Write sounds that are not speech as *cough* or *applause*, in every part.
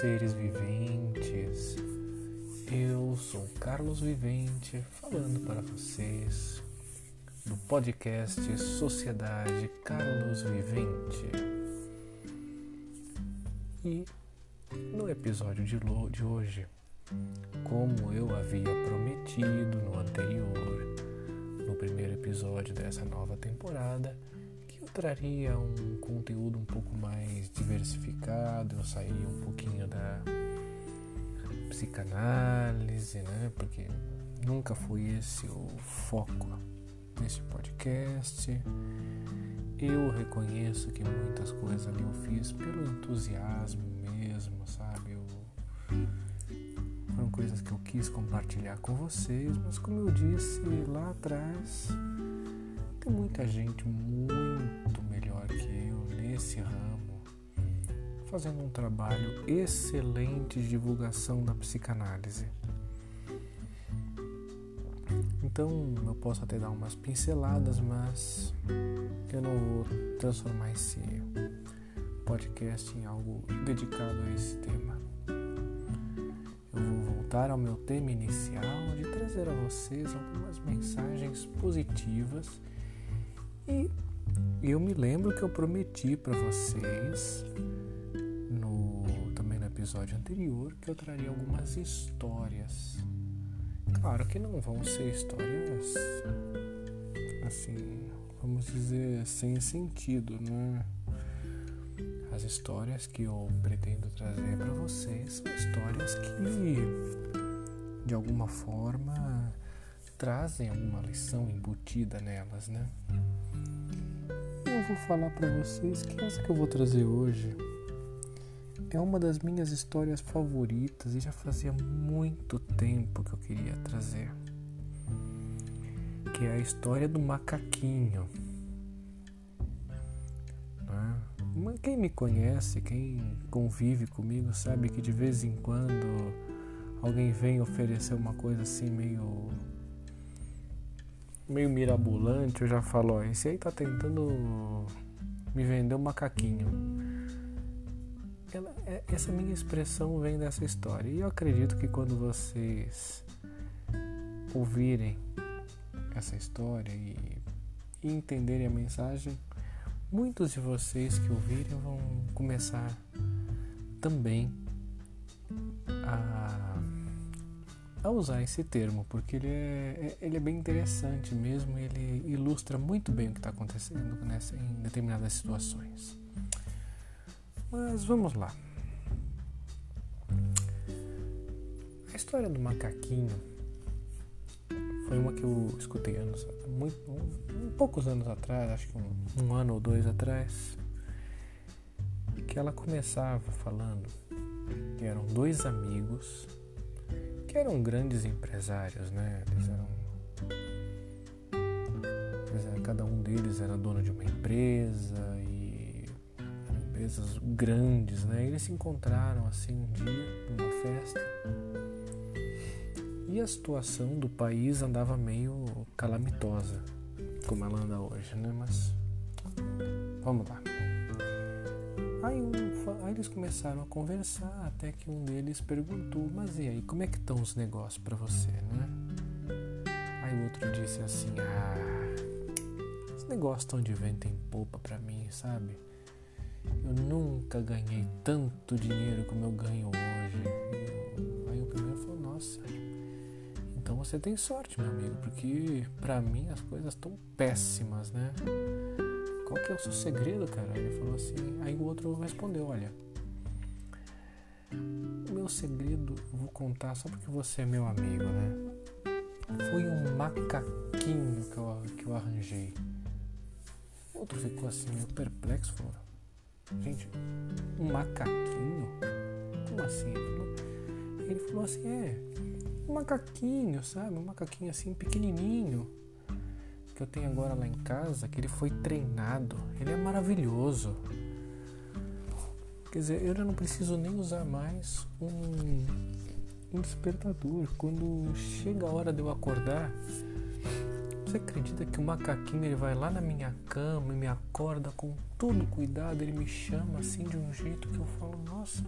seres viventes. Eu sou Carlos Vivente falando para vocês do podcast Sociedade Carlos Vivente. E no episódio de, hoje, como eu havia prometido no anterior, no primeiro episódio dessa nova temporada, traria um conteúdo um pouco mais diversificado, eu sairia um pouquinho da psicanálise, né? Porque nunca foi esse o foco desse podcast. Eu reconheço que muitas coisas ali eu fiz pelo entusiasmo mesmo, sabe? Eu... Foram coisas que eu quis compartilhar com vocês, mas como eu disse lá atrás, muita gente muito melhor que eu nesse ramo, fazendo um trabalho excelente de divulgação da psicanálise. Então eu posso até dar umas pinceladas, mas eu não vou transformar esse podcast em algo dedicado a esse tema. Eu vou voltar ao meu tema inicial de trazer a vocês algumas mensagens positivas e eu me lembro que eu prometi para vocês no também no episódio anterior que eu traria algumas histórias. Claro que não vão ser histórias assim, vamos dizer, sem sentido, né? As histórias que eu pretendo trazer para vocês são histórias que de alguma forma trazem alguma lição embutida nelas, né? Vou falar para vocês que essa que eu vou trazer hoje é uma das minhas histórias favoritas e já fazia muito tempo que eu queria trazer. Que é a história do macaquinho. Né? Quem me conhece, quem convive comigo, sabe que de vez em quando alguém vem oferecer uma coisa assim meio meio mirabolante, eu já falo, ó, esse aí tá tentando me vender um macaquinho. Ela, é, essa minha expressão vem dessa história. E eu acredito que quando vocês ouvirem essa história e, e entenderem a mensagem, muitos de vocês que ouvirem vão começar também a a usar esse termo, porque ele é, é, ele é bem interessante mesmo, ele ilustra muito bem o que está acontecendo nessa, em determinadas situações. Mas vamos lá. A história do macaquinho foi uma que eu escutei anos, muito, um, poucos anos atrás, acho que um, um ano ou dois atrás, que ela começava falando que eram dois amigos que eram grandes empresários, né? Eles eram, cada um deles era dono de uma empresa e empresas grandes, né? Eles se encontraram assim um dia numa festa e a situação do país andava meio calamitosa, como ela anda hoje, né? Mas vamos lá. Aí, um, aí, eles começaram a conversar até que um deles perguntou: Mas e aí, como é que estão os negócios para você, né? Aí o outro disse assim: Ah, os negócios estão de vento em popa para mim, sabe? Eu nunca ganhei tanto dinheiro como eu ganho hoje. Aí o primeiro falou: Nossa, então você tem sorte, meu amigo, porque para mim as coisas estão péssimas, né? Qual que é o seu segredo, cara? Ele falou assim, aí o outro respondeu, olha, o meu segredo eu vou contar só porque você é meu amigo, né? Foi um macaquinho que eu, que eu arranjei. O outro ficou assim meio perplexo, falou, gente, um macaquinho? Como assim? Ele falou, ele falou assim, é, um macaquinho, sabe? Um macaquinho assim pequenininho que eu tenho agora lá em casa, que ele foi treinado, ele é maravilhoso. Quer dizer, eu já não preciso nem usar mais um, um despertador. Quando chega a hora de eu acordar, Você acredita que o macaquinho ele vai lá na minha cama e me acorda com todo cuidado? Ele me chama assim de um jeito que eu falo, nossa,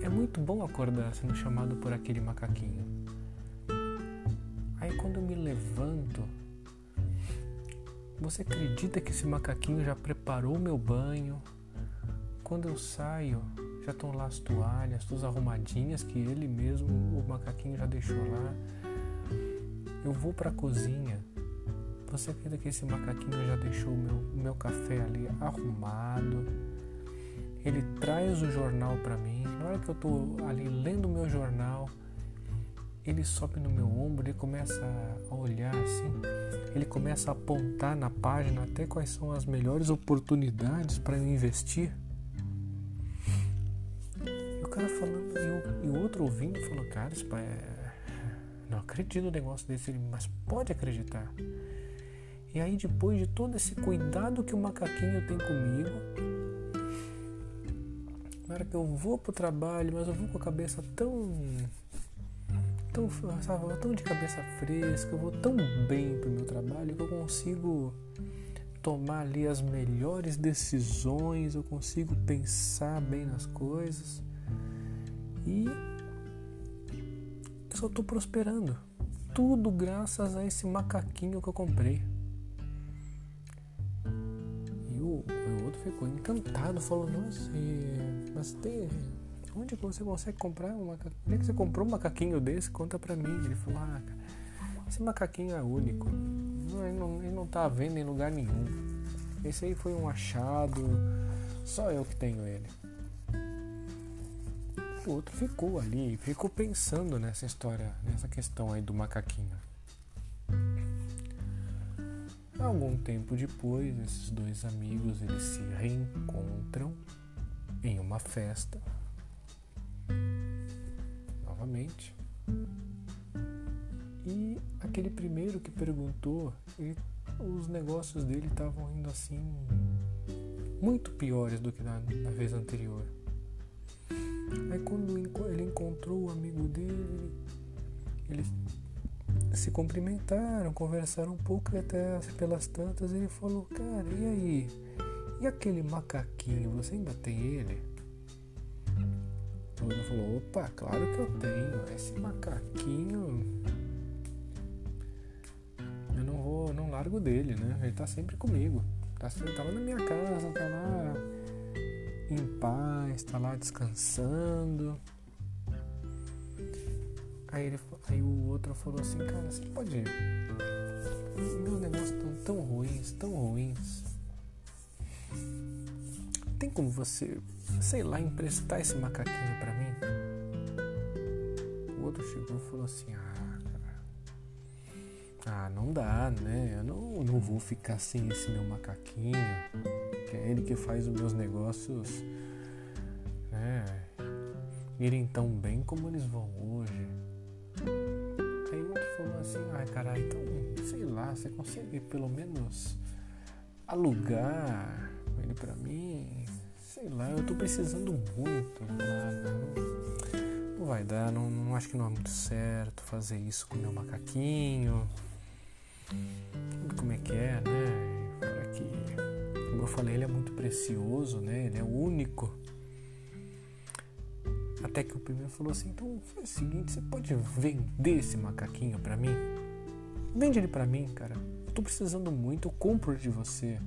é, é muito bom acordar sendo chamado por aquele macaquinho. Aí quando eu me levanto, você acredita que esse macaquinho já preparou meu banho? Quando eu saio, já estão lá as toalhas, todas arrumadinhas que ele mesmo, o macaquinho já deixou lá. Eu vou para a cozinha. Você acredita que esse macaquinho já deixou o meu, o meu café ali arrumado? Ele traz o jornal para mim. Na hora que eu tô ali lendo o meu jornal, ele sobe no meu ombro, ele começa a olhar assim, ele começa a apontar na página até quais são as melhores oportunidades para eu investir. E o cara falando, e o, e outro ouvindo falou, cara, isso é não acredito no negócio desse, mas pode acreditar. E aí, depois de todo esse cuidado que o macaquinho tem comigo, na hora que eu vou pro trabalho, mas eu vou com a cabeça tão. Tão, sabe, tão de cabeça fresca, eu vou tão bem pro meu trabalho que eu consigo tomar ali as melhores decisões, eu consigo pensar bem nas coisas. E só estou prosperando. Tudo graças a esse macaquinho que eu comprei. E o, o outro ficou encantado, falou, nossa, mas tem. Onde que você consegue comprar um macaquinho? Onde é que você comprou um macaquinho desse? Conta pra mim. Ele falou, ah, esse macaquinho é único. Ele não, ele não tá à venda em lugar nenhum. Esse aí foi um achado. Só eu que tenho ele o outro ficou ali, ficou pensando nessa história, nessa questão aí do macaquinho. Algum tempo depois, esses dois amigos eles se reencontram em uma festa. Novamente. E aquele primeiro que perguntou, ele, os negócios dele estavam indo assim muito piores do que na, na vez anterior. Aí quando ele encontrou o amigo dele, eles se cumprimentaram, conversaram um pouco e até pelas tantas ele falou, cara, e aí? E aquele macaquinho, você ainda tem ele? Ele falou, opa, claro que eu tenho. Esse macaquinho. Eu não vou, não largo dele, né? Ele tá sempre comigo. Tá, tá lá na minha casa, tá lá em paz, está lá descansando. Aí, ele, aí o outro falou assim, cara, você pode. Meus negócios estão tão ruins, tão ruins. Tem como você, sei lá, emprestar esse macaquinho para mim? O outro chegou e falou assim, ah, cara. Ah, não dá, né? Eu não, não vou ficar sem esse meu macaquinho que é ele que faz os meus negócios né, irem tão bem como eles vão hoje. Aí o outro falou assim, ai cara, então, sei lá, você consegue pelo menos alugar ele pra mim? Sei lá, eu tô precisando muito. Não, vai dar, não, não acho que não é muito certo fazer isso com meu macaquinho. Como é que é, né? eu falei, ele é muito precioso, né? Ele é único. Até que o primeiro falou assim: então faz o seguinte, você pode vender esse macaquinho para mim? Vende ele para mim, cara. Eu tô precisando muito, eu compro de você.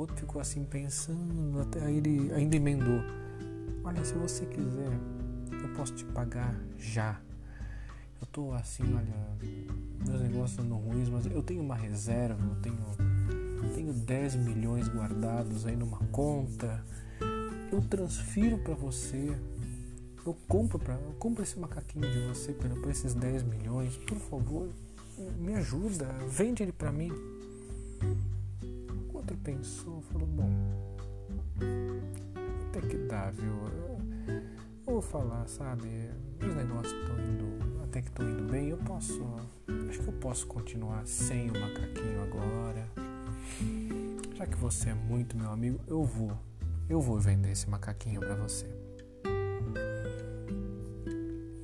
O outro ficou assim pensando, até aí ele ainda emendou. Olha, se você quiser, eu posso te pagar já. Eu tô assim, olha, meus negócios andam ruins, mas eu tenho uma reserva, eu tenho tenho 10 milhões guardados aí numa conta, eu transfiro para você, eu compro, pra, eu compro esse macaquinho de você por, esses 10 milhões, por favor, me ajuda, vende ele para mim. Outro pensou, falou, bom, até que dá, viu? Eu, vou falar, sabe, meus negócios estão indo, até que estão indo bem, eu posso, acho que eu posso continuar sem o macaquinho agora já que você é muito meu amigo, eu vou. Eu vou vender esse macaquinho para você.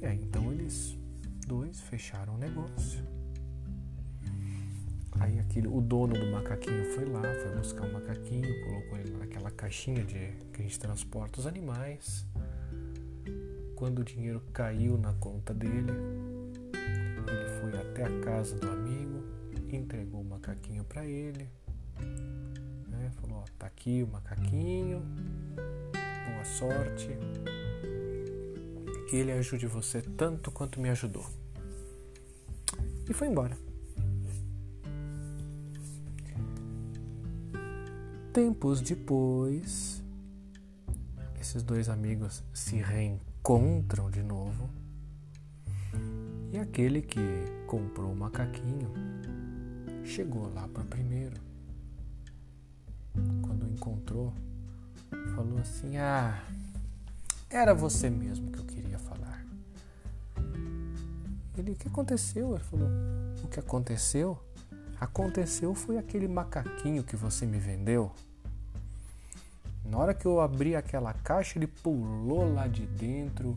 E aí então eles dois fecharam o negócio. Aí aquele, o dono do macaquinho foi lá, foi buscar o macaquinho, colocou ele naquela caixinha de que a gente transporta os animais. Quando o dinheiro caiu na conta dele, ele foi até a casa do amigo, entregou o macaquinho para ele, né? falou: ó, tá aqui o macaquinho, boa sorte, que ele ajude você tanto quanto me ajudou. E foi embora. Tempos depois, esses dois amigos se reencontram de novo. E aquele que comprou o macaquinho chegou lá para primeiro. Quando encontrou, falou assim: Ah, era você mesmo que eu queria falar. Ele, o que aconteceu? Ele falou: O que aconteceu? Aconteceu foi aquele macaquinho que você me vendeu. Na hora que eu abri aquela caixa, ele pulou lá de dentro,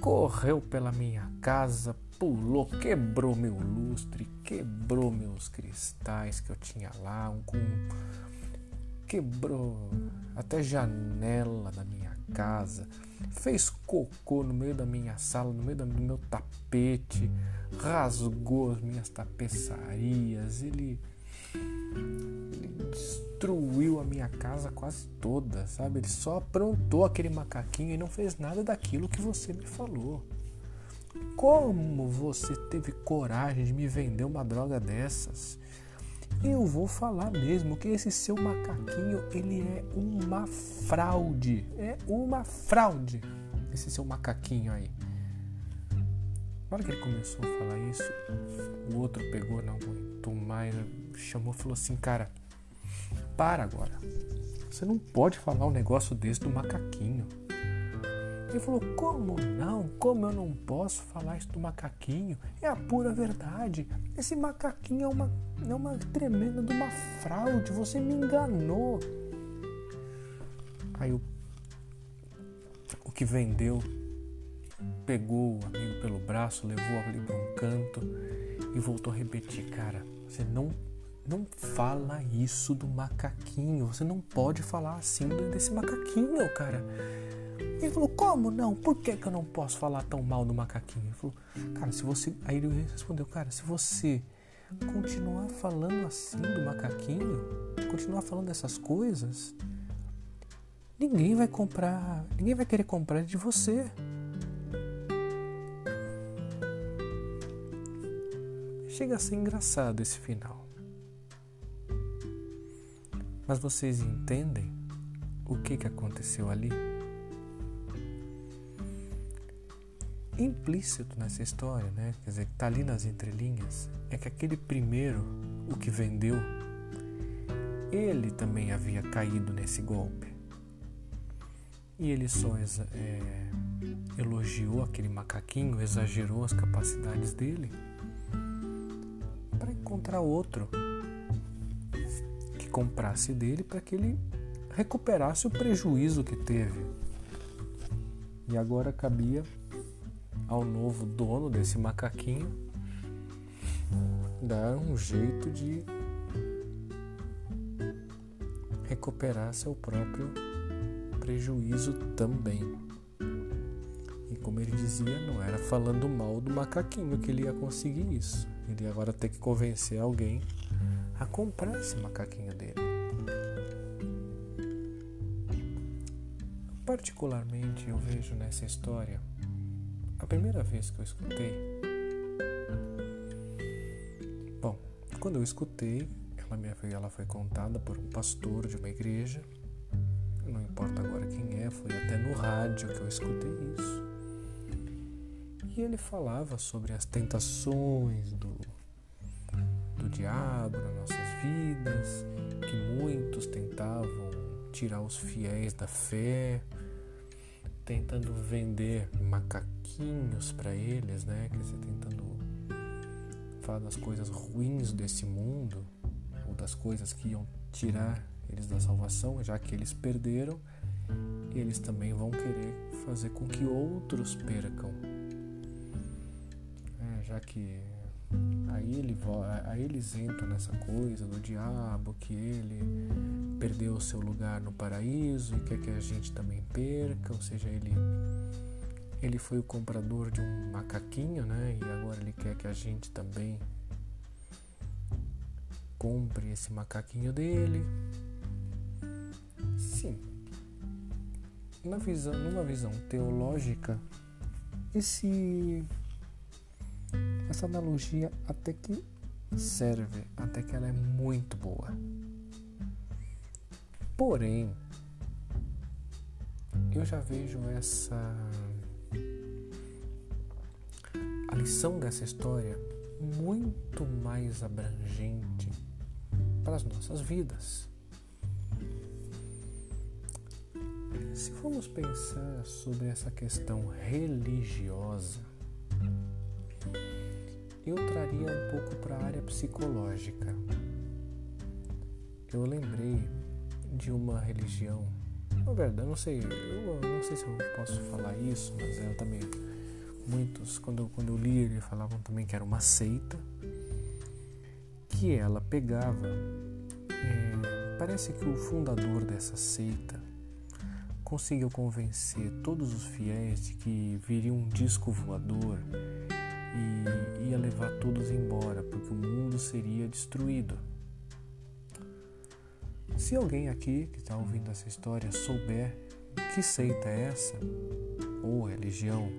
correu pela minha casa, pulou, quebrou meu lustre, quebrou meus cristais que eu tinha lá, um, com, quebrou até janela da minha casa, fez cocô no meio da minha sala, no meio do meu tapete, rasgou as minhas tapeçarias, ele destruiu a minha casa quase toda, sabe? Ele só aprontou aquele macaquinho e não fez nada daquilo que você me falou. Como você teve coragem de me vender uma droga dessas? Eu vou falar mesmo que esse seu macaquinho, ele é uma fraude. É uma fraude. Esse seu macaquinho aí. Na hora que ele começou a falar isso, o outro pegou, não aguentou mais, chamou e falou assim, cara, para agora. Você não pode falar um negócio desse do macaquinho. Ele falou: Como não? Como eu não posso falar isso do macaquinho? É a pura verdade. Esse macaquinho é uma, é uma tremenda de uma fraude. Você me enganou. Aí o, o que vendeu pegou o amigo pelo braço, levou ali para um canto e voltou a repetir: Cara, você não não fala isso do macaquinho. Você não pode falar assim desse macaquinho, cara. Ele falou, como não? Por que, que eu não posso falar tão mal do macaquinho? Ele falou, cara, se você. Aí ele respondeu, cara, se você continuar falando assim do macaquinho, continuar falando dessas coisas, ninguém vai comprar, ninguém vai querer comprar de você. Chega a ser engraçado esse final. Mas vocês entendem o que, que aconteceu ali? Implícito nessa história, né? Quer dizer, que está ali nas entrelinhas, é que aquele primeiro, o que vendeu, ele também havia caído nesse golpe. E ele só é, elogiou aquele macaquinho, exagerou as capacidades dele encontrar outro comprasse dele para que ele recuperasse o prejuízo que teve. E agora cabia ao novo dono desse macaquinho dar um jeito de recuperar seu próprio prejuízo também. E como ele dizia, não era falando mal do macaquinho que ele ia conseguir isso. Ele agora ter que convencer alguém a comprar esse macaquinho dele. Particularmente eu vejo nessa história, a primeira vez que eu escutei, bom, quando eu escutei, ela, me, ela foi contada por um pastor de uma igreja, não importa agora quem é, foi até no rádio que eu escutei isso. E ele falava sobre as tentações do diabo nas nossas vidas, que muitos tentavam tirar os fiéis da fé, tentando vender macaquinhos para eles, né? Quer dizer, tentando falar das coisas ruins desse mundo, ou das coisas que iam tirar eles da salvação, já que eles perderam, eles também vão querer fazer com que outros percam. Que Aí, ele, aí eles entram nessa coisa do diabo, que ele perdeu o seu lugar no paraíso e quer que a gente também perca, ou seja, ele ele foi o comprador de um macaquinho, né? E agora ele quer que a gente também compre esse macaquinho dele. Sim. Na visão, numa visão teológica, esse essa analogia até que serve, até que ela é muito boa. Porém, eu já vejo essa a lição dessa história muito mais abrangente para as nossas vidas. Se formos pensar sobre essa questão religiosa, eu traria um pouco para a área psicológica. Eu lembrei de uma religião, na verdade, não sei, eu não sei se eu posso falar isso, mas eu também muitos quando quando eu li ele falavam também que era uma seita que ela pegava é, parece que o fundador dessa seita conseguiu convencer todos os fiéis de que viria um disco voador e ia levar todos embora, porque o mundo seria destruído. Se alguém aqui que está ouvindo essa história souber que seita é essa, ou religião,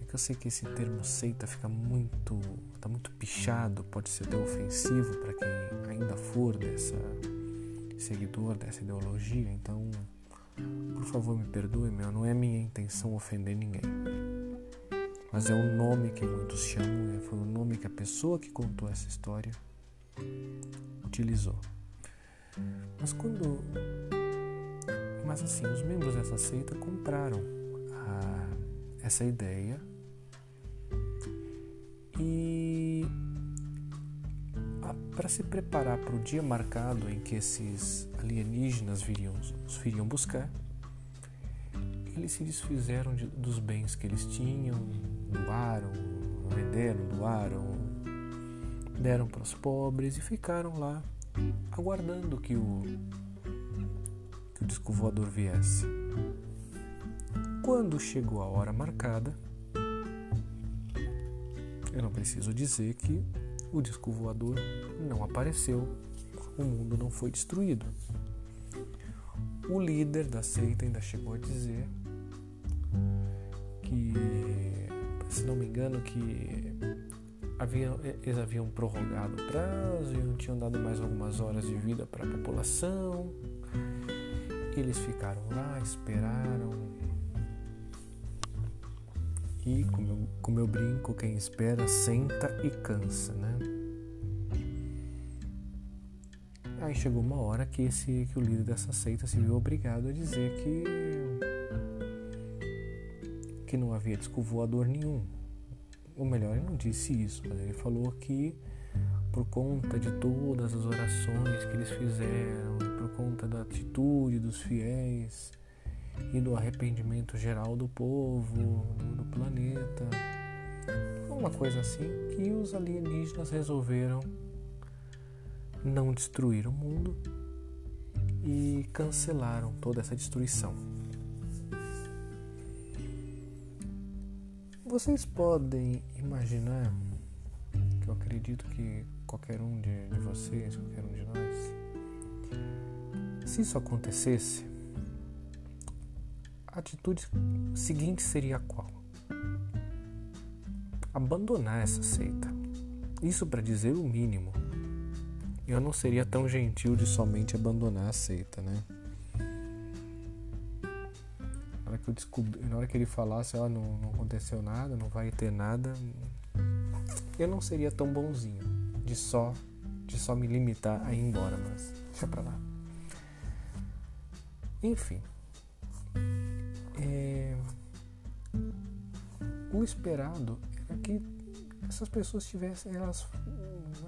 é que eu sei que esse termo seita fica muito, tá muito pichado, pode ser até ofensivo para quem ainda for dessa seguidor dessa ideologia, então por favor me perdoe, meu, não é minha intenção ofender ninguém mas é o nome que muitos chamam, foi o nome que a pessoa que contou essa história utilizou. Mas quando. Mas assim, os membros dessa seita compraram a, essa ideia e para se preparar para o dia marcado em que esses alienígenas viriam, os viriam buscar, eles se desfizeram de, dos bens que eles tinham, doaram, venderam, doaram, deram para os pobres e ficaram lá aguardando que o, que o disco voador viesse. Quando chegou a hora marcada, eu não preciso dizer que o disco voador não apareceu, o mundo não foi destruído. O líder da seita ainda chegou a dizer que, se não me engano, que haviam, eles haviam prorrogado o prazo e tinham dado mais algumas horas de vida para a população. Eles ficaram lá, esperaram. E como eu, como eu brinco, quem espera senta e cansa, né? Aí chegou uma hora que, esse, que o líder dessa seita se viu obrigado a dizer que que não havia disco voador nenhum. Ou melhor, ele não disse isso, mas ele falou que por conta de todas as orações que eles fizeram por conta da atitude dos fiéis e do arrependimento geral do povo, do, do planeta, uma coisa assim, que os alienígenas resolveram não destruir o mundo e cancelaram toda essa destruição. Vocês podem imaginar, que eu acredito que qualquer um de, de vocês, qualquer um de nós, se isso acontecesse, a atitude seguinte seria qual? Abandonar essa seita. Isso para dizer o mínimo. Eu não seria tão gentil de somente abandonar a seita, né? Eu descobri, na hora que ele falasse, ó, não, não aconteceu nada, não vai ter nada, eu não seria tão bonzinho de só de só me limitar a ir embora, mas deixa pra lá. Enfim, é, o esperado era que essas pessoas tivessem elas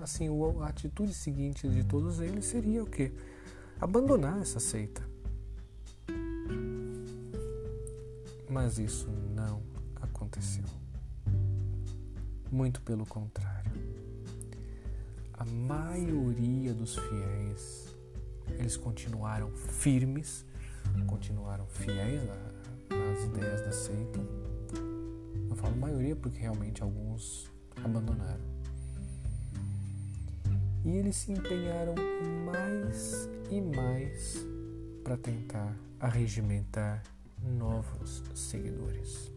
assim a atitude seguinte de todos eles seria o que abandonar essa seita Mas isso não aconteceu. Muito pelo contrário. A maioria dos fiéis, eles continuaram firmes, continuaram fiéis às ideias da seita. Eu falo maioria porque realmente alguns abandonaram. E eles se empenharam mais e mais para tentar arregimentar novos seguidores.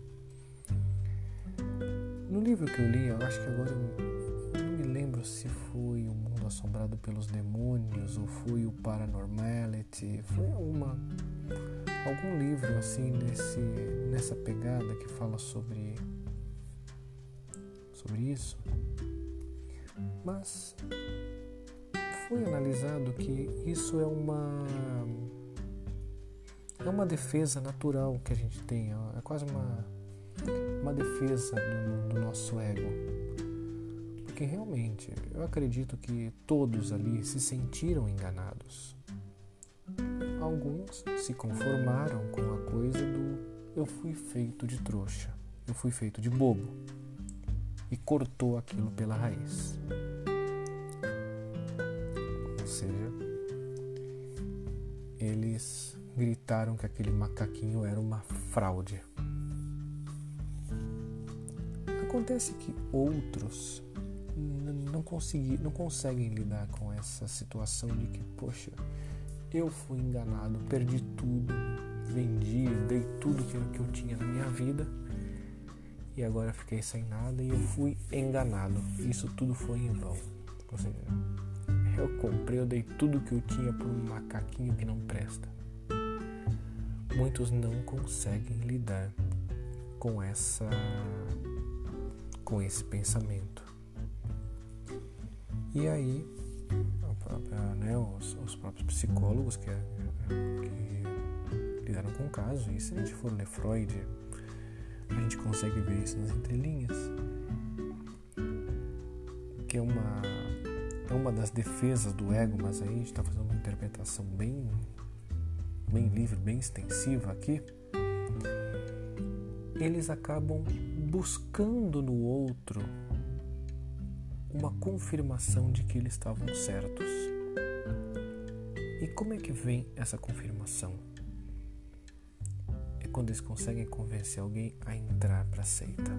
No livro que eu li, eu acho que agora eu não me lembro se foi O Mundo Assombrado pelos Demônios ou foi o Paranormality, foi alguma algum livro assim nesse nessa pegada que fala sobre sobre isso. Mas foi analisado que isso é uma é uma defesa natural que a gente tem, é quase uma, uma defesa do, do nosso ego. Porque realmente eu acredito que todos ali se sentiram enganados. Alguns se conformaram com a coisa do eu fui feito de trouxa, eu fui feito de bobo e cortou aquilo pela raiz. seja, eles gritaram que aquele macaquinho era uma fraude. Acontece que outros não, consegui, não conseguem lidar com essa situação de que, poxa, eu fui enganado, perdi tudo, vendi, dei tudo que eu tinha na minha vida e agora fiquei sem nada e eu fui enganado. Isso tudo foi em vão. Ou seja, eu comprei, eu dei tudo que eu tinha por um macaquinho que não presta. Muitos não conseguem lidar com essa com esse pensamento. E aí, própria, né, os, os, próprios psicólogos que, que lidaram com o caso, e se a gente for ler Freud, a gente consegue ver isso nas entrelinhas, que é uma é uma das defesas do ego, mas aí a gente está fazendo uma interpretação bem, bem livre, bem extensiva aqui. Eles acabam buscando no outro uma confirmação de que eles estavam certos. E como é que vem essa confirmação? É quando eles conseguem convencer alguém a entrar para a seita.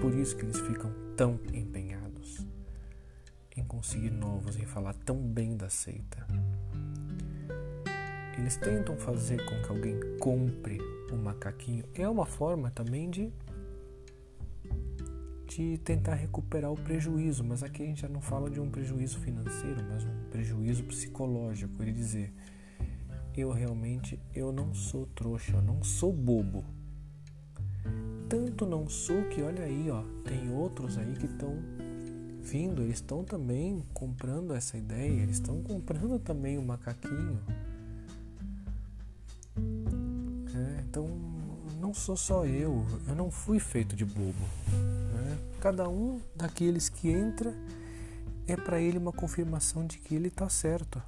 Por isso que eles ficam tão empenhados em conseguir novos, em falar tão bem da seita. Eles tentam fazer com que alguém compre o macaquinho. É uma forma também de de tentar recuperar o prejuízo, mas aqui a gente já não fala de um prejuízo financeiro, mas um prejuízo psicológico. Ele dizer, eu realmente eu não sou trouxa, eu não sou bobo. Tanto não sou que olha aí, ó, tem outros aí que estão vindo, eles estão também comprando essa ideia, eles estão comprando também o macaquinho. Então, não sou só eu, eu não fui feito de bobo. Né? Cada um daqueles que entra é para ele uma confirmação de que ele está certo,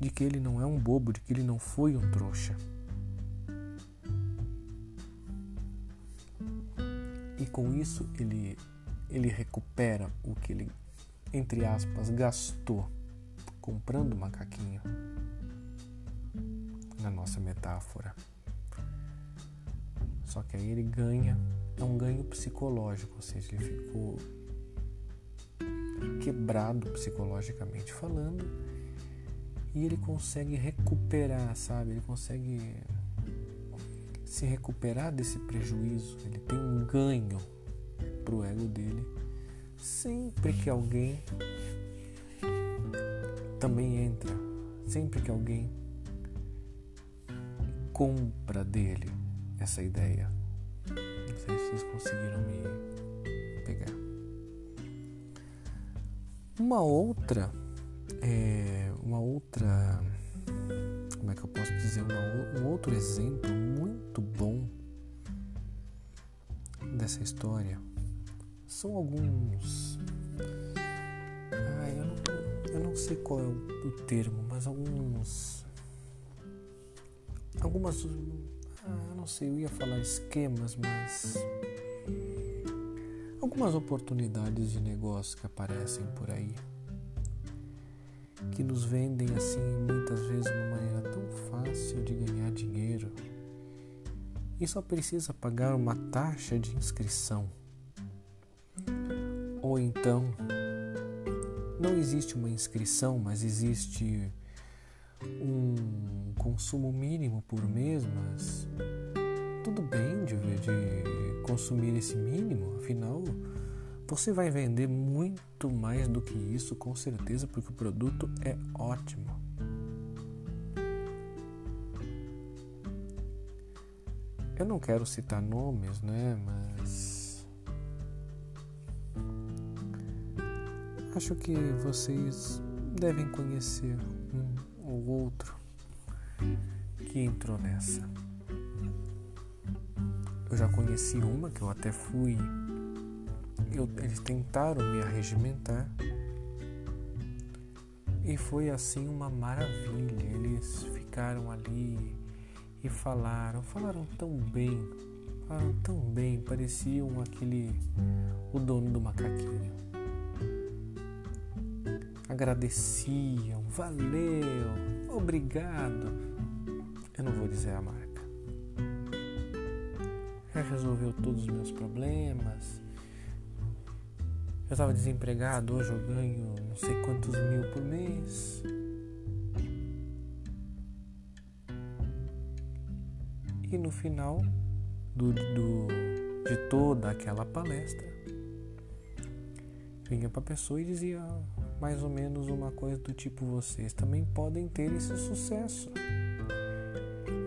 de que ele não é um bobo, de que ele não foi um trouxa. E com isso ele ele recupera o que ele, entre aspas, gastou comprando macaquinho. Na nossa metáfora. Só que aí ele ganha, é um ganho psicológico, ou seja, ele ficou quebrado psicologicamente falando e ele consegue recuperar, sabe? Ele consegue se recuperar desse prejuízo, ele tem um ganho pro ego dele sempre que alguém também entra, sempre que alguém compra dele essa ideia. Não sei se vocês conseguiram me pegar. Uma outra, é, uma outra, como é que eu posso dizer, uma, um outro exemplo muito bom dessa história são alguns. Ah, eu, não, eu não sei qual é o, termo, mas alguns. Algumas. Ah, eu não sei, eu ia falar esquemas, mas. algumas oportunidades de negócio que aparecem por aí, que nos vendem assim muitas vezes uma maneira tão fácil de ganhar dinheiro e só precisa pagar uma taxa de inscrição. Ou então, não existe uma inscrição, mas existe um consumo mínimo por mês, mas tudo bem de, de consumir esse mínimo, afinal você vai vender muito mais do que isso, com certeza, porque o produto é ótimo. Eu não quero citar nomes, né? Mas acho que vocês devem conhecer ou outro que entrou nessa. Eu já conheci uma que eu até fui. Eu, eles tentaram me arregimentar. E foi assim uma maravilha. Eles ficaram ali e falaram, falaram tão bem, falaram tão bem, pareciam aquele o dono do macaquinho. Agradeciam, valeu, obrigado. Eu não vou dizer a marca. Já resolveu todos os meus problemas. Eu estava desempregado, hoje eu ganho não sei quantos mil por mês. E no final do, do, de toda aquela palestra, vinha para a pessoa e dizia mais ou menos uma coisa do tipo: vocês também podem ter esse sucesso.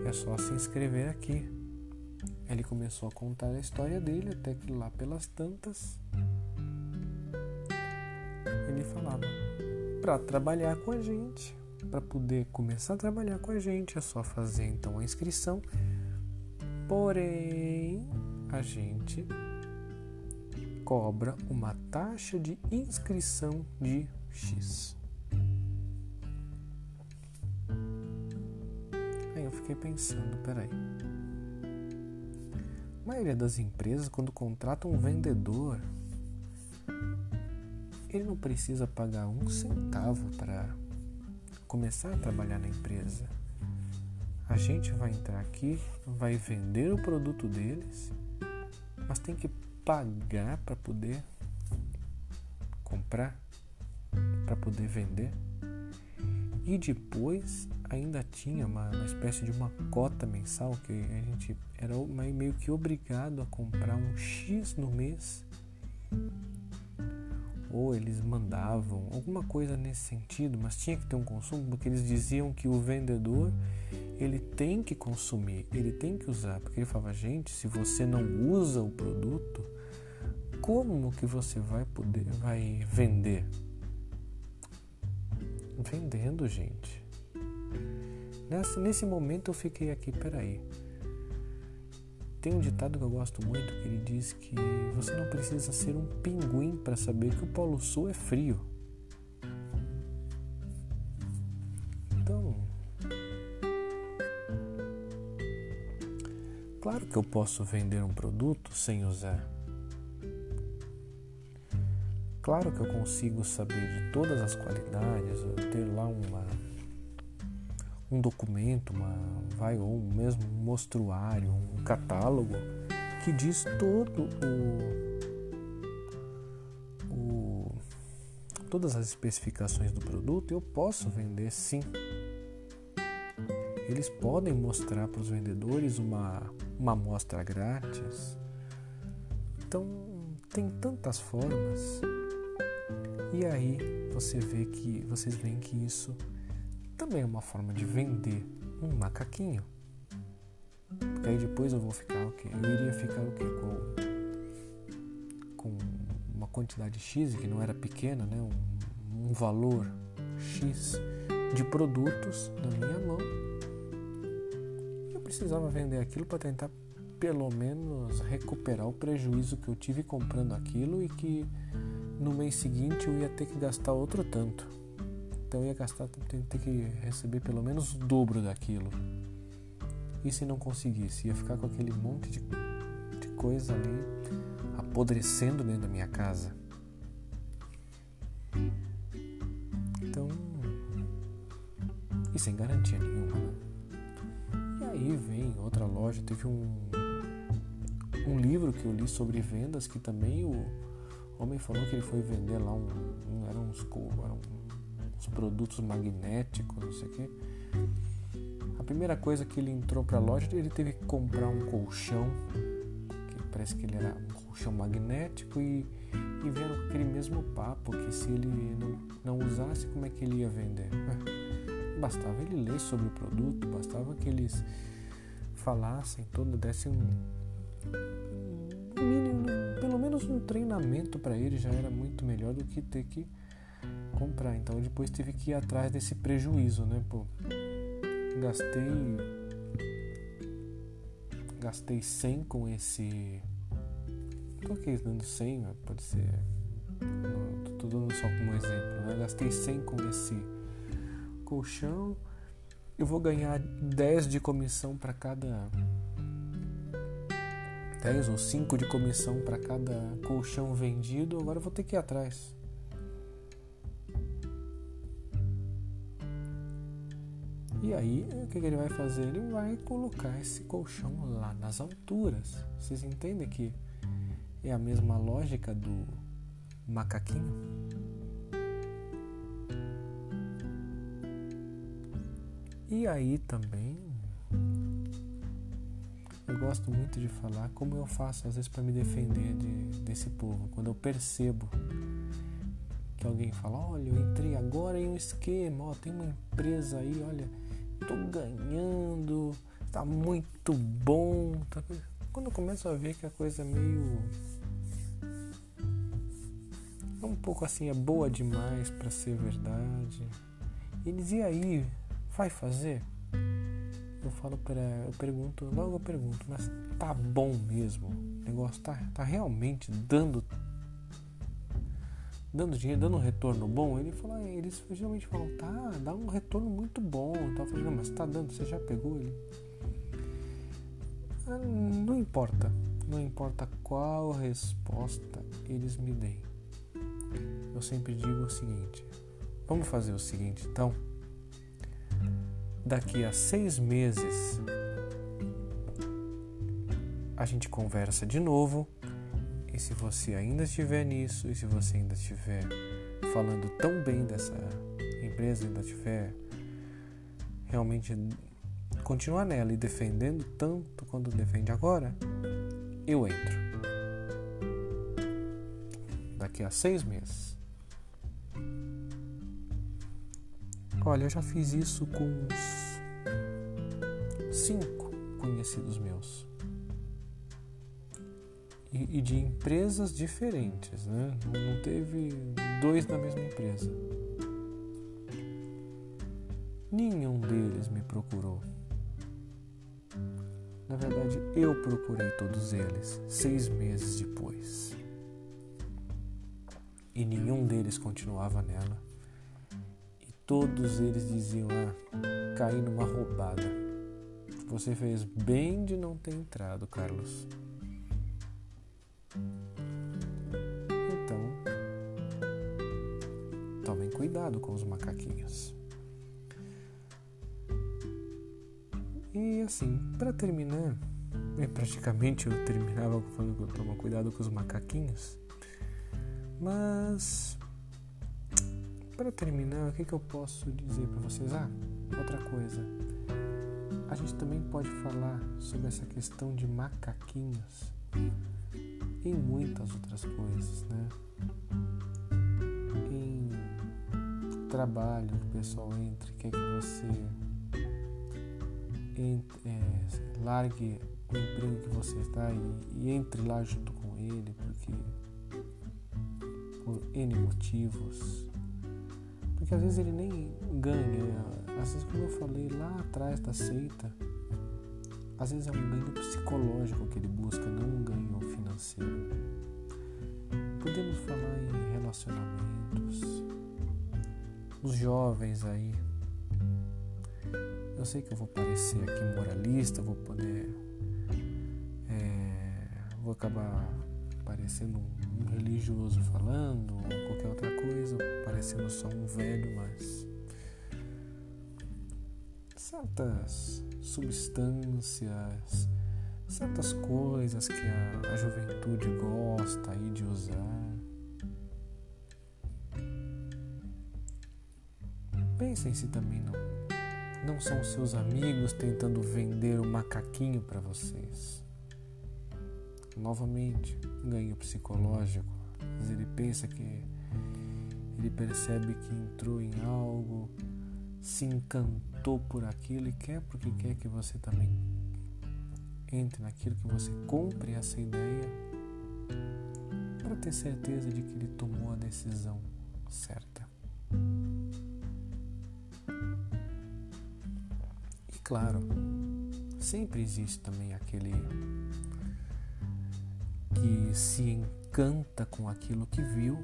É só se inscrever aqui. Ele começou a contar a história dele, até que lá pelas tantas ele falava: para trabalhar com a gente, para poder começar a trabalhar com a gente, é só fazer então a inscrição Porém, a gente cobra uma taxa de inscrição de X. Aí eu fiquei pensando, peraí. A maioria das empresas, quando contrata um vendedor, ele não precisa pagar um centavo para começar a trabalhar na empresa. A gente vai entrar aqui, vai vender o produto deles, mas tem que pagar para poder comprar, para poder vender. E depois ainda tinha uma, uma, espécie de uma cota mensal que a gente era meio que obrigado a comprar um X no mês. Ou eles mandavam alguma coisa nesse sentido, mas tinha que ter um consumo porque eles diziam que o vendedor ele tem que consumir, ele tem que usar, porque ele falava, gente, se você não usa o produto, como que você vai poder, vai vender? Vendendo, gente. Nesse, nesse momento eu fiquei aqui, peraí. Tem um ditado que eu gosto muito que ele diz que você não precisa ser um pinguim para saber que o Polo Sul é frio. Claro que eu posso vender um produto sem usar. Claro que eu consigo saber de todas as qualidades, ter lá uma, um documento, uma, vai ou mesmo um mostruário, um catálogo que diz todo o, o todas as especificações do produto. Eu posso vender sim eles podem mostrar para os vendedores uma, uma amostra grátis. Então, tem tantas formas. E aí você vê que vocês veem que isso também é uma forma de vender um macaquinho. Porque aí depois eu vou ficar o quê? Eu iria ficar o quê? Com, com uma quantidade X, que não era pequena, né? um, um valor X de produtos na minha mão precisava vender aquilo para tentar pelo menos recuperar o prejuízo que eu tive comprando aquilo e que no mês seguinte eu ia ter que gastar outro tanto. Então eu ia gastar, ter que receber pelo menos o dobro daquilo. E se não conseguisse, ia ficar com aquele monte de, de coisa ali apodrecendo dentro da minha casa. Então, e sem garantia nenhuma. Né? E aí vem outra loja, teve um, um livro que eu li sobre vendas que também o homem falou que ele foi vender lá um, um eram uns, eram uns produtos magnéticos, não sei o quê. A primeira coisa que ele entrou para a loja, ele teve que comprar um colchão, que parece que ele era um colchão magnético e, e vieram com aquele mesmo papo que se ele não, não usasse, como é que ele ia vender? *laughs* Bastava ele ler sobre o produto, bastava que eles falassem todo, dessem um, um mínimo, menos um treinamento para ele já era muito melhor do que ter que comprar. Então depois teve que ir atrás desse prejuízo, né? Pô, gastei gastei 100 com esse tô aqui dando 100 pode ser não, tô dando só como exemplo né? gastei 100 com esse colchão eu vou ganhar 10 de comissão para cada 10 ou 5 de comissão para cada colchão vendido agora eu vou ter que ir atrás E aí, o que ele vai fazer? Ele vai colocar esse colchão lá nas alturas. Vocês entendem que é a mesma lógica do macaquinho? E aí também eu gosto muito de falar como eu faço às vezes para me defender de, desse povo. Quando eu percebo que alguém fala, olha, eu entrei agora em um esquema, ó, tem uma empresa aí, olha, tô ganhando, tá muito bom. Tá... Quando eu começo a ver que a coisa é meio. É um pouco assim, é boa demais para ser verdade. Eles, e aí, vai fazer? Eu falo para, eu pergunto, logo eu pergunto, mas tá bom mesmo? O negócio tá, tá realmente dando dando dinheiro, dando um retorno bom, ele falou, ah, eles geralmente falam, tá, dá um retorno muito bom. Falei, não, mas tá dando, você já pegou ele? Ah, não importa, não importa qual resposta eles me deem. Eu sempre digo o seguinte, vamos fazer o seguinte, então, daqui a seis meses a gente conversa de novo e se você ainda estiver nisso, e se você ainda estiver falando tão bem dessa empresa, ainda estiver realmente continuar nela e defendendo tanto quanto defende agora, eu entro. Daqui a seis meses. Olha, eu já fiz isso com uns cinco conhecidos meus e, e de empresas diferentes, né? Não teve dois da mesma empresa. Nenhum deles me procurou. Na verdade, eu procurei todos eles seis meses depois. E nenhum deles continuava nela. Todos eles diziam: Ah, caí numa roubada. Você fez bem de não ter entrado, Carlos. Então, tomem cuidado com os macaquinhos. E assim, para terminar, é, praticamente eu terminava falando que toma cuidado com os macaquinhos. Mas para terminar, o que, que eu posso dizer para vocês? Ah, outra coisa. A gente também pode falar sobre essa questão de macaquinhos em muitas outras coisas, né? Em trabalho, o pessoal entre, quer que você entre, é, largue o emprego que você está e, e entre lá junto com ele, porque por N motivos. Porque às vezes ele nem ganha. Às vezes, como eu falei lá atrás da seita, às vezes é um ganho psicológico que ele busca, não um ganho financeiro. Podemos falar em relacionamentos, os jovens aí. Eu sei que eu vou parecer aqui moralista, vou poder. É, vou acabar parecendo um religioso falando, ou qualquer outra coisa, parecendo só um velho, mas certas substâncias, certas coisas que a, a juventude gosta aí de usar. Pensem se também não, não são seus amigos tentando vender o macaquinho para vocês. Novamente, ganho psicológico. Mas ele pensa que ele percebe que entrou em algo, se encantou por aquilo e quer porque quer que você também entre naquilo que você compre essa ideia para ter certeza de que ele tomou a decisão certa. E claro, sempre existe também aquele que se encanta com aquilo que viu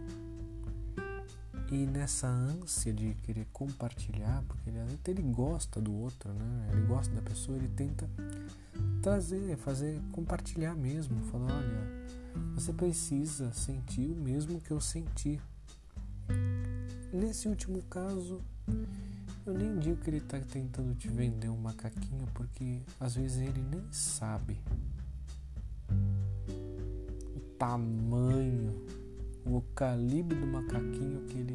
e nessa ânsia de querer compartilhar, porque ele, ele gosta do outro, né? Ele gosta da pessoa, ele tenta trazer, fazer, compartilhar mesmo, falar, olha, você precisa sentir o mesmo que eu senti. Nesse último caso, eu nem digo que ele está tentando te vender um macaquinho, porque às vezes ele nem sabe tamanho o calibre do macaquinho que ele,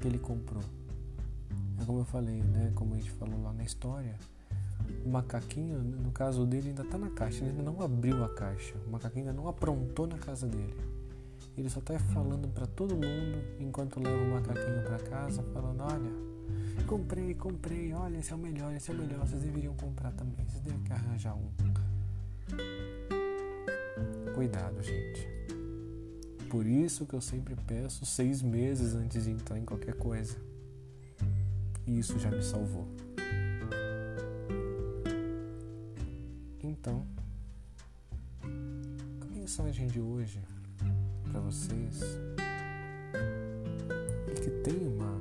que ele comprou. É como eu falei, né? Como a gente falou lá na história, o macaquinho, no caso dele, ainda está na caixa, ele ainda não abriu a caixa, o macaquinho ainda não aprontou na casa dele. Ele só está falando para todo mundo enquanto leva o macaquinho para casa, falando: Olha, comprei, comprei, olha, esse é o melhor, esse é o melhor, vocês deveriam comprar também, vocês devem arranjar um. Cuidado, gente. Por isso que eu sempre peço seis meses antes de entrar em qualquer coisa. E isso já me salvou. Então, a mensagem de hoje para vocês e que tem uma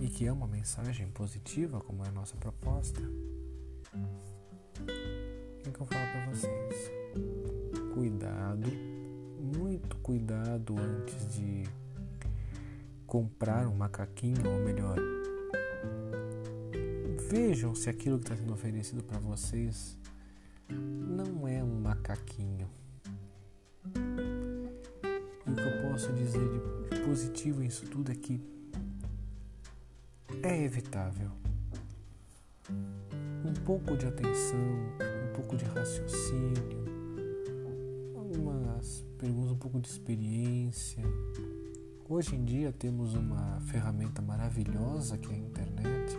e que é uma mensagem positiva, como é a nossa proposta, é que eu falo para vocês: cuidado muito cuidado antes de comprar um macaquinho, ou melhor, vejam se aquilo que está sendo oferecido para vocês não é um macaquinho. E o que eu posso dizer de positivo nisso tudo é que é evitável. Um pouco de atenção, um pouco de raciocínio, pegamos um pouco de experiência. Hoje em dia temos uma ferramenta maravilhosa que é a internet.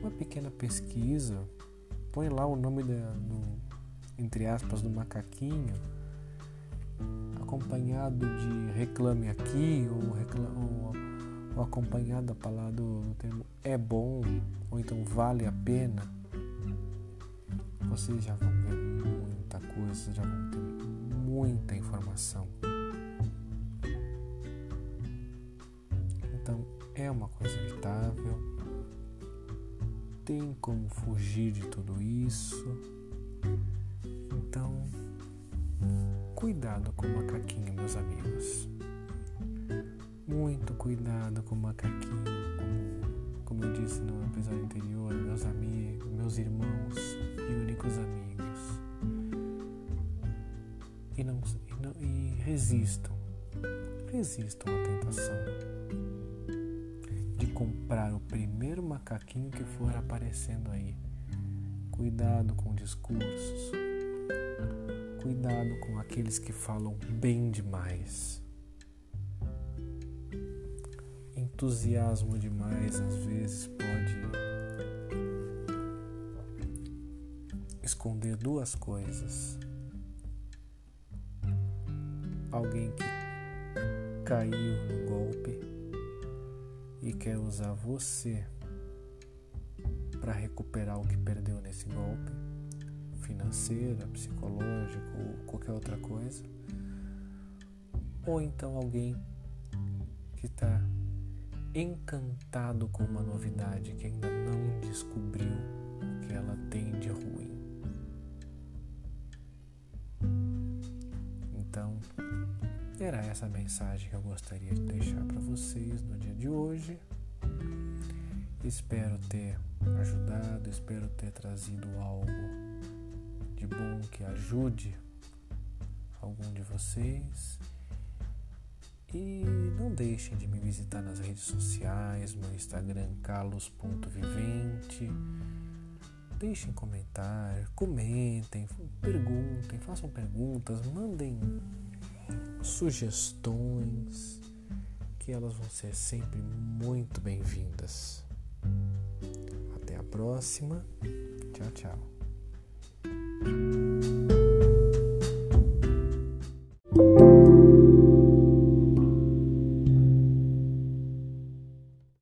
Uma pequena pesquisa, põe lá o nome da, do, entre aspas, do macaquinho, acompanhado de reclame aqui, ou, reclame, ou, ou acompanhado da palavra do termo é bom, ou então vale a pena. Vocês já vão ver muita coisa, já vão ter muita informação. Então é uma coisa evitável, tem como fugir de tudo isso. Então, cuidado com o macaquinho, meus amigos. Muito cuidado com o macaquinho, como, como eu disse no episódio anterior, meus amigos, meus irmãos e únicos amigos resistam, resistam à tentação de comprar o primeiro macaquinho que for aparecendo aí. Cuidado com discursos, cuidado com aqueles que falam bem demais. Entusiasmo demais às vezes pode esconder duas coisas alguém que caiu no golpe e quer usar você para recuperar o que perdeu nesse golpe, financeira, psicológico ou qualquer outra coisa, ou então alguém que está encantado com uma novidade que ainda não descobriu o que ela tem de ruim. Essa mensagem que eu gostaria de deixar para vocês no dia de hoje. Espero ter ajudado, espero ter trazido algo de bom que ajude algum de vocês. E não deixem de me visitar nas redes sociais, no Instagram carlos.vivente. Deixem comentário, comentem, perguntem, façam perguntas, mandem sugestões, que elas vão ser sempre muito bem-vindas. Até a próxima. Tchau, tchau.